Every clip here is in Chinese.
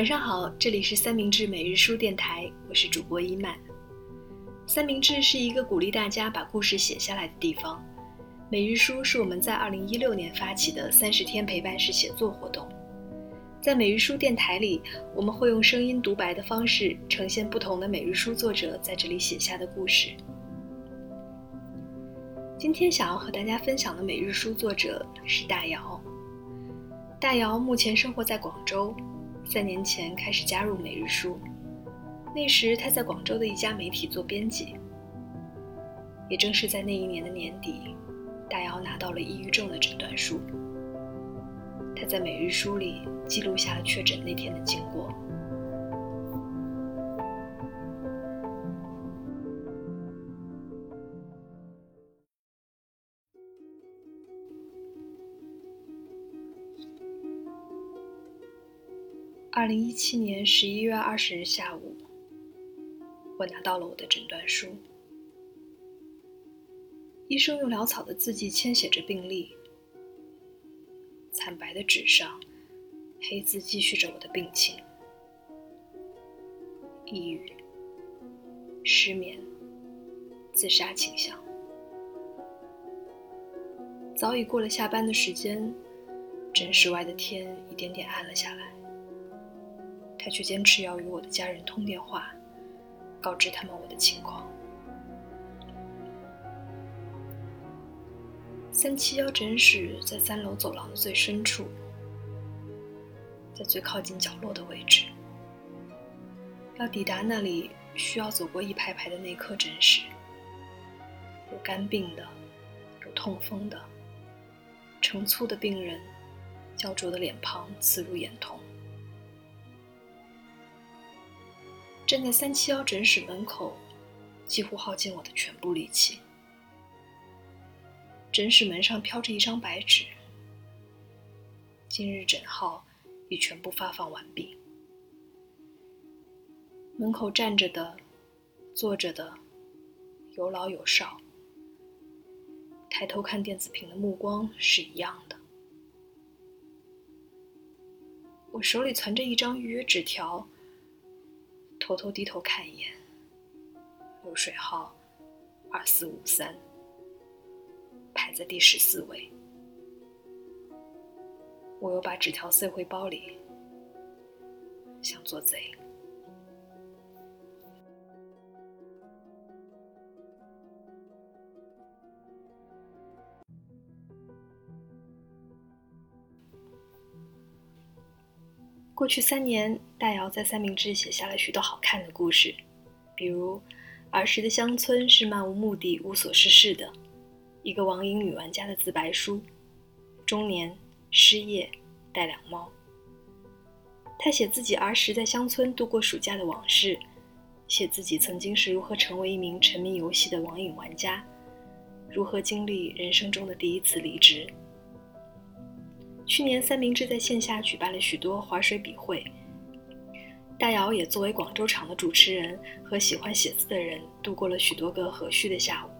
晚上好，这里是三明治每日书电台，我是主播伊曼。三明治是一个鼓励大家把故事写下来的地方。每日书是我们在二零一六年发起的三十天陪伴式写作活动。在每日书电台里，我们会用声音独白的方式呈现不同的每日书作者在这里写下的故事。今天想要和大家分享的每日书作者是大姚。大姚目前生活在广州。三年前开始加入每日书，那时他在广州的一家媒体做编辑。也正是在那一年的年底，大姚拿到了抑郁症的诊断书。他在每日书里记录下了确诊那天的经过。二零一七年十一月二十日下午，我拿到了我的诊断书。医生用潦草的字迹签写着病历，惨白的纸上，黑字记叙着我的病情：抑郁、失眠、自杀倾向。早已过了下班的时间，诊室外的天一点点暗了下来。他却坚持要与我的家人通电话，告知他们我的情况。三七幺诊室在三楼走廊的最深处，在最靠近角落的位置。要抵达那里，需要走过一排排的内科诊室，有肝病的，有痛风的，成簇的病人，焦灼的脸庞刺入眼瞳。站在三七幺诊室门口，几乎耗尽我的全部力气。诊室门上飘着一张白纸，今日诊号已全部发放完毕。门口站着的、坐着的，有老有少，抬头看电子屏的目光是一样的。我手里存着一张预约纸条。偷偷低头看一眼，流水号二四五三，排在第十四位。我又把纸条塞回包里，想做贼。过去三年，大姚在三明治写下了许多好看的故事，比如儿时的乡村是漫无目的、无所事事的，一个网瘾女玩家的自白书，中年失业带两猫。他写自己儿时在乡村度过暑假的往事，写自己曾经是如何成为一名沉迷游戏的网瘾玩家，如何经历人生中的第一次离职。去年三明治在线下举办了许多划水笔会，大姚也作为广州场的主持人和喜欢写字的人，度过了许多个和煦的下午。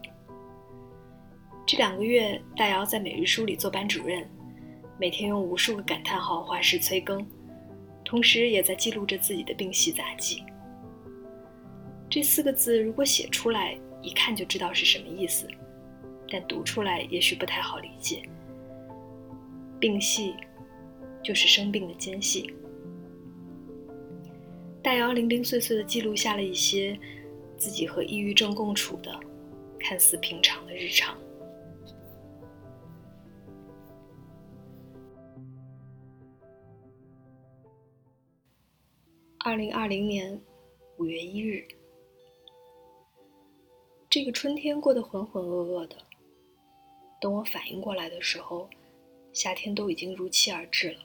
这两个月，大姚在每日书里做班主任，每天用无数个感叹号画师催更，同时也在记录着自己的病隙杂记。这四个字如果写出来，一看就知道是什么意思，但读出来也许不太好理解。病隙，就是生病的间隙。大姚零零碎碎的记录下了一些自己和抑郁症共处的看似平常的日常。二零二零年五月一日，这个春天过得浑浑噩噩的。等我反应过来的时候。夏天都已经如期而至了。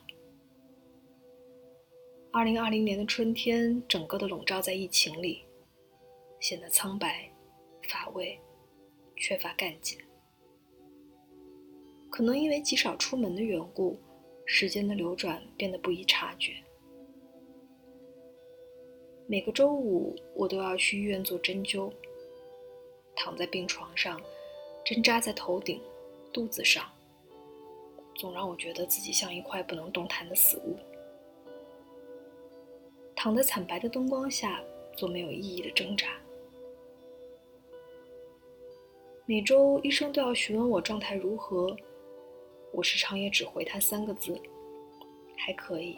二零二零年的春天，整个的笼罩在疫情里，显得苍白、乏味、缺乏干劲。可能因为极少出门的缘故，时间的流转变得不易察觉。每个周五，我都要去医院做针灸，躺在病床上，针扎在头顶、肚子上。总让我觉得自己像一块不能动弹的死物。躺在惨白的灯光下做没有意义的挣扎。每周医生都要询问我状态如何，我时常也只回他三个字：还可以。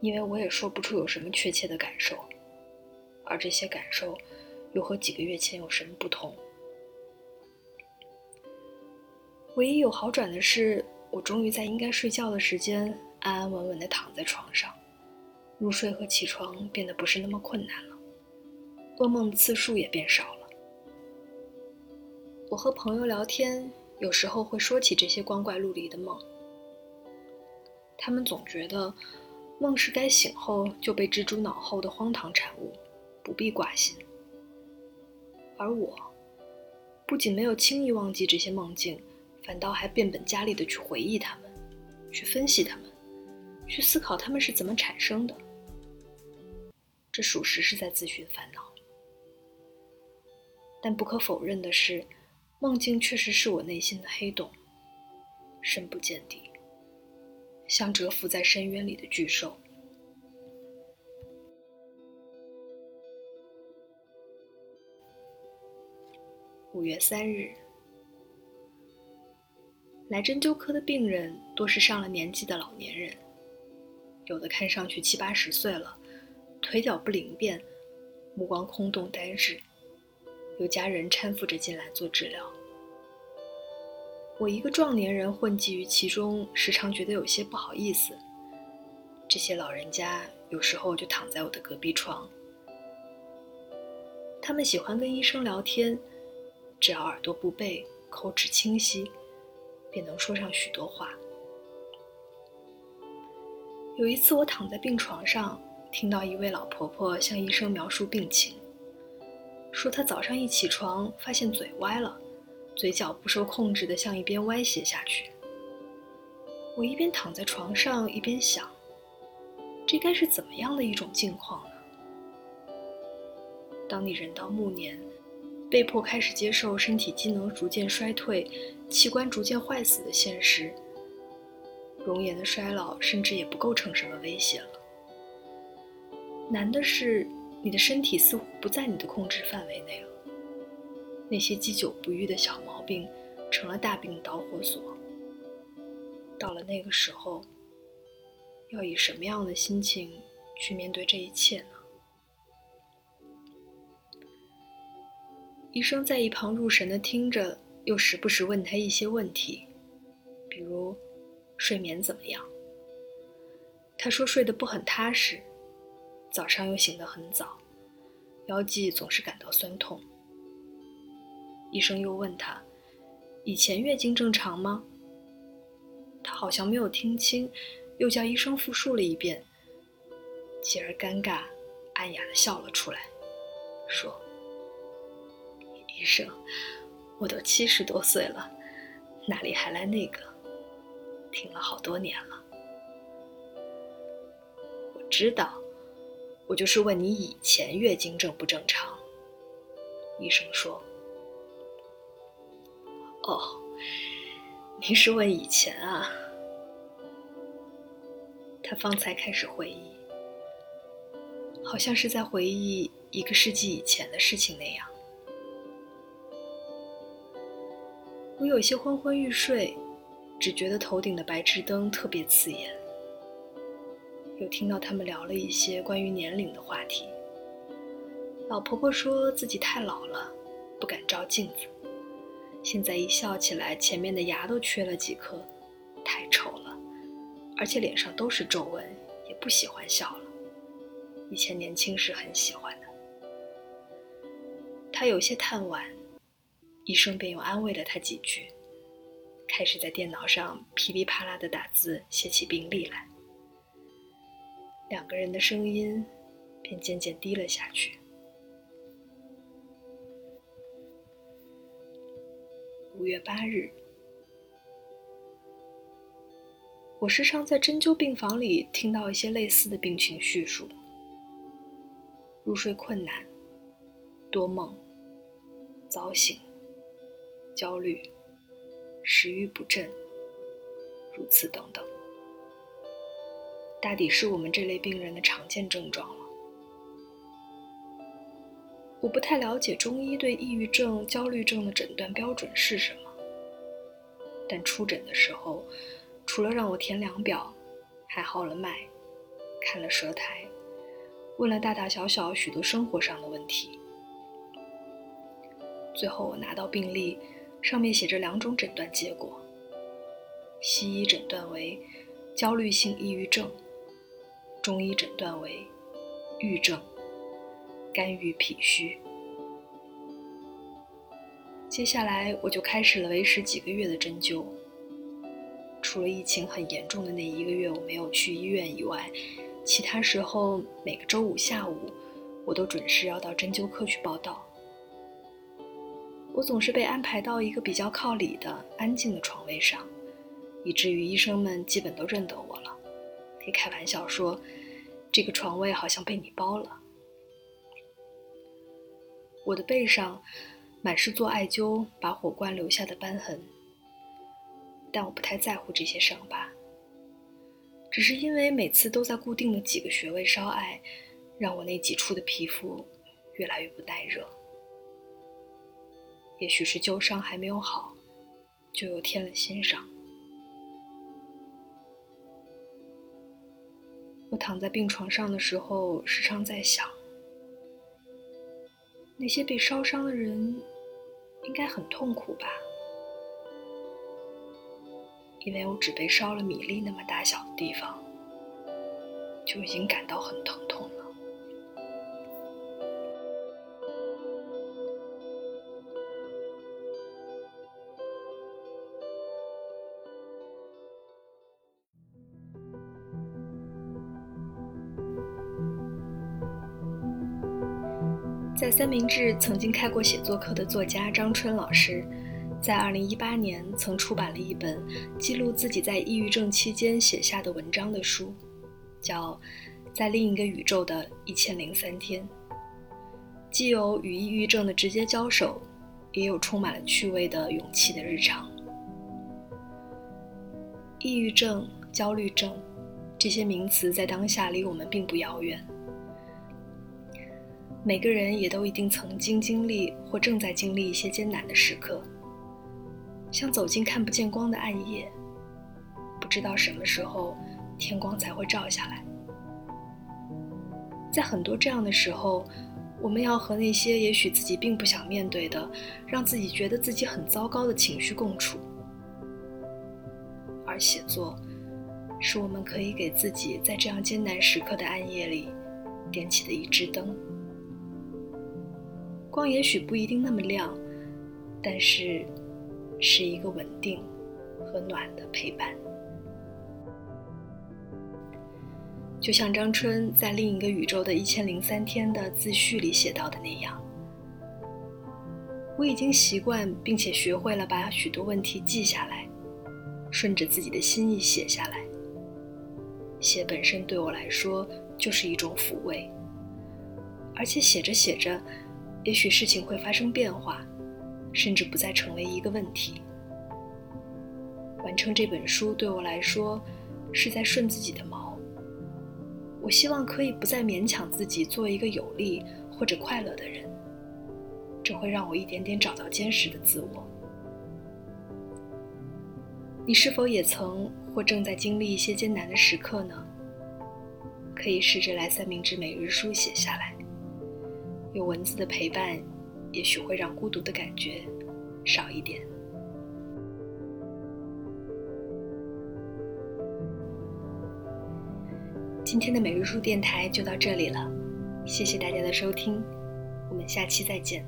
因为我也说不出有什么确切的感受，而这些感受又和几个月前有什么不同。唯一有好转的是，我终于在应该睡觉的时间安安稳稳地躺在床上，入睡和起床变得不是那么困难了，噩梦的次数也变少了。我和朋友聊天，有时候会说起这些光怪陆离的梦，他们总觉得。梦是该醒后就被蜘蛛脑后的荒唐产物，不必挂心。而我，不仅没有轻易忘记这些梦境，反倒还变本加厉地去回忆他们，去分析他们，去思考他们是怎么产生的。这属实是在自寻烦恼。但不可否认的是，梦境确实是我内心的黑洞，深不见底。像蛰伏在深渊里的巨兽。五月三日，来针灸科的病人多是上了年纪的老年人，有的看上去七八十岁了，腿脚不灵便，目光空洞呆滞，有家人搀扶着进来做治疗。我一个壮年人混迹于其中，时常觉得有些不好意思。这些老人家有时候就躺在我的隔壁床，他们喜欢跟医生聊天，只要耳朵不背，口齿清晰，便能说上许多话。有一次，我躺在病床上，听到一位老婆婆向医生描述病情，说她早上一起床，发现嘴歪了。嘴角不受控制地向一边歪斜下去。我一边躺在床上，一边想：这该是怎么样的一种境况呢？当你人到暮年，被迫开始接受身体机能逐渐衰退、器官逐渐坏死的现实，容颜的衰老甚至也不构成什么威胁了。难的是，你的身体似乎不在你的控制范围内了。那些积久不愈的小毛病，成了大病的导火索。到了那个时候，要以什么样的心情去面对这一切呢？医生在一旁入神的听着，又时不时问他一些问题，比如睡眠怎么样。他说睡得不很踏实，早上又醒得很早，腰际总是感到酸痛。医生又问他：“以前月经正常吗？”他好像没有听清，又叫医生复述了一遍，继而尴尬、暗哑的笑了出来，说：“医生，我都七十多岁了，哪里还来那个？听了好多年了。我知道，我就是问你以前月经正不正常。”医生说。哦，您是问以前啊？他方才开始回忆，好像是在回忆一个世纪以前的事情那样。我有些昏昏欲睡，只觉得头顶的白炽灯特别刺眼。又听到他们聊了一些关于年龄的话题。老婆婆说自己太老了，不敢照镜子。现在一笑起来，前面的牙都缺了几颗，太丑了，而且脸上都是皱纹，也不喜欢笑了。以前年轻时很喜欢的。她有些叹惋，医生便又安慰了他几句，开始在电脑上噼里啪啦的打字，写起病历来。两个人的声音便渐渐低了下去。五月八日，我时常在针灸病房里听到一些类似的病情叙述：入睡困难、多梦、早醒、焦虑、食欲不振，如此等等。大抵是我们这类病人的常见症状了。我不太了解中医对抑郁症、焦虑症的诊断标准是什么，但出诊的时候，除了让我填量表，还号了脉，看了舌苔，问了大大小小许多生活上的问题。最后我拿到病历，上面写着两种诊断结果：西医诊断为焦虑性抑郁症，中医诊断为郁症。肝郁脾虚。接下来我就开始了为时几个月的针灸。除了疫情很严重的那一个月我没有去医院以外，其他时候每个周五下午，我都准时要到针灸科去报道。我总是被安排到一个比较靠里的安静的床位上，以至于医生们基本都认得我了，可以开玩笑说，这个床位好像被你包了。我的背上满是做艾灸把火罐留下的斑痕，但我不太在乎这些伤疤，只是因为每次都在固定的几个穴位烧艾，让我那几处的皮肤越来越不耐热。也许是旧伤还没有好，就又添了新伤。我躺在病床上的时候，时常在想。那些被烧伤的人，应该很痛苦吧？因为我只被烧了米粒那么大小的地方，就已经感到很疼痛了。在三明治曾经开过写作课的作家张春老师，在二零一八年曾出版了一本记录自己在抑郁症期间写下的文章的书，叫《在另一个宇宙的一千零三天》，既有与抑郁症的直接交手，也有充满了趣味的勇气的日常。抑郁症、焦虑症，这些名词在当下离我们并不遥远。每个人也都一定曾经经历或正在经历一些艰难的时刻，像走进看不见光的暗夜，不知道什么时候天光才会照下来。在很多这样的时候，我们要和那些也许自己并不想面对的，让自己觉得自己很糟糕的情绪共处。而写作，是我们可以给自己在这样艰难时刻的暗夜里点起的一支灯。光也许不一定那么亮，但是是一个稳定和暖的陪伴。就像张春在另一个宇宙的一千零三天的自序里写到的那样，我已经习惯并且学会了把许多问题记下来，顺着自己的心意写下来。写本身对我来说就是一种抚慰，而且写着写着。也许事情会发生变化，甚至不再成为一个问题。完成这本书对我来说，是在顺自己的毛。我希望可以不再勉强自己做一个有力或者快乐的人，这会让我一点点找到坚实的自我。你是否也曾或正在经历一些艰难的时刻呢？可以试着来三明治每日书写下来。有文字的陪伴，也许会让孤独的感觉少一点。今天的每日书电台就到这里了，谢谢大家的收听，我们下期再见。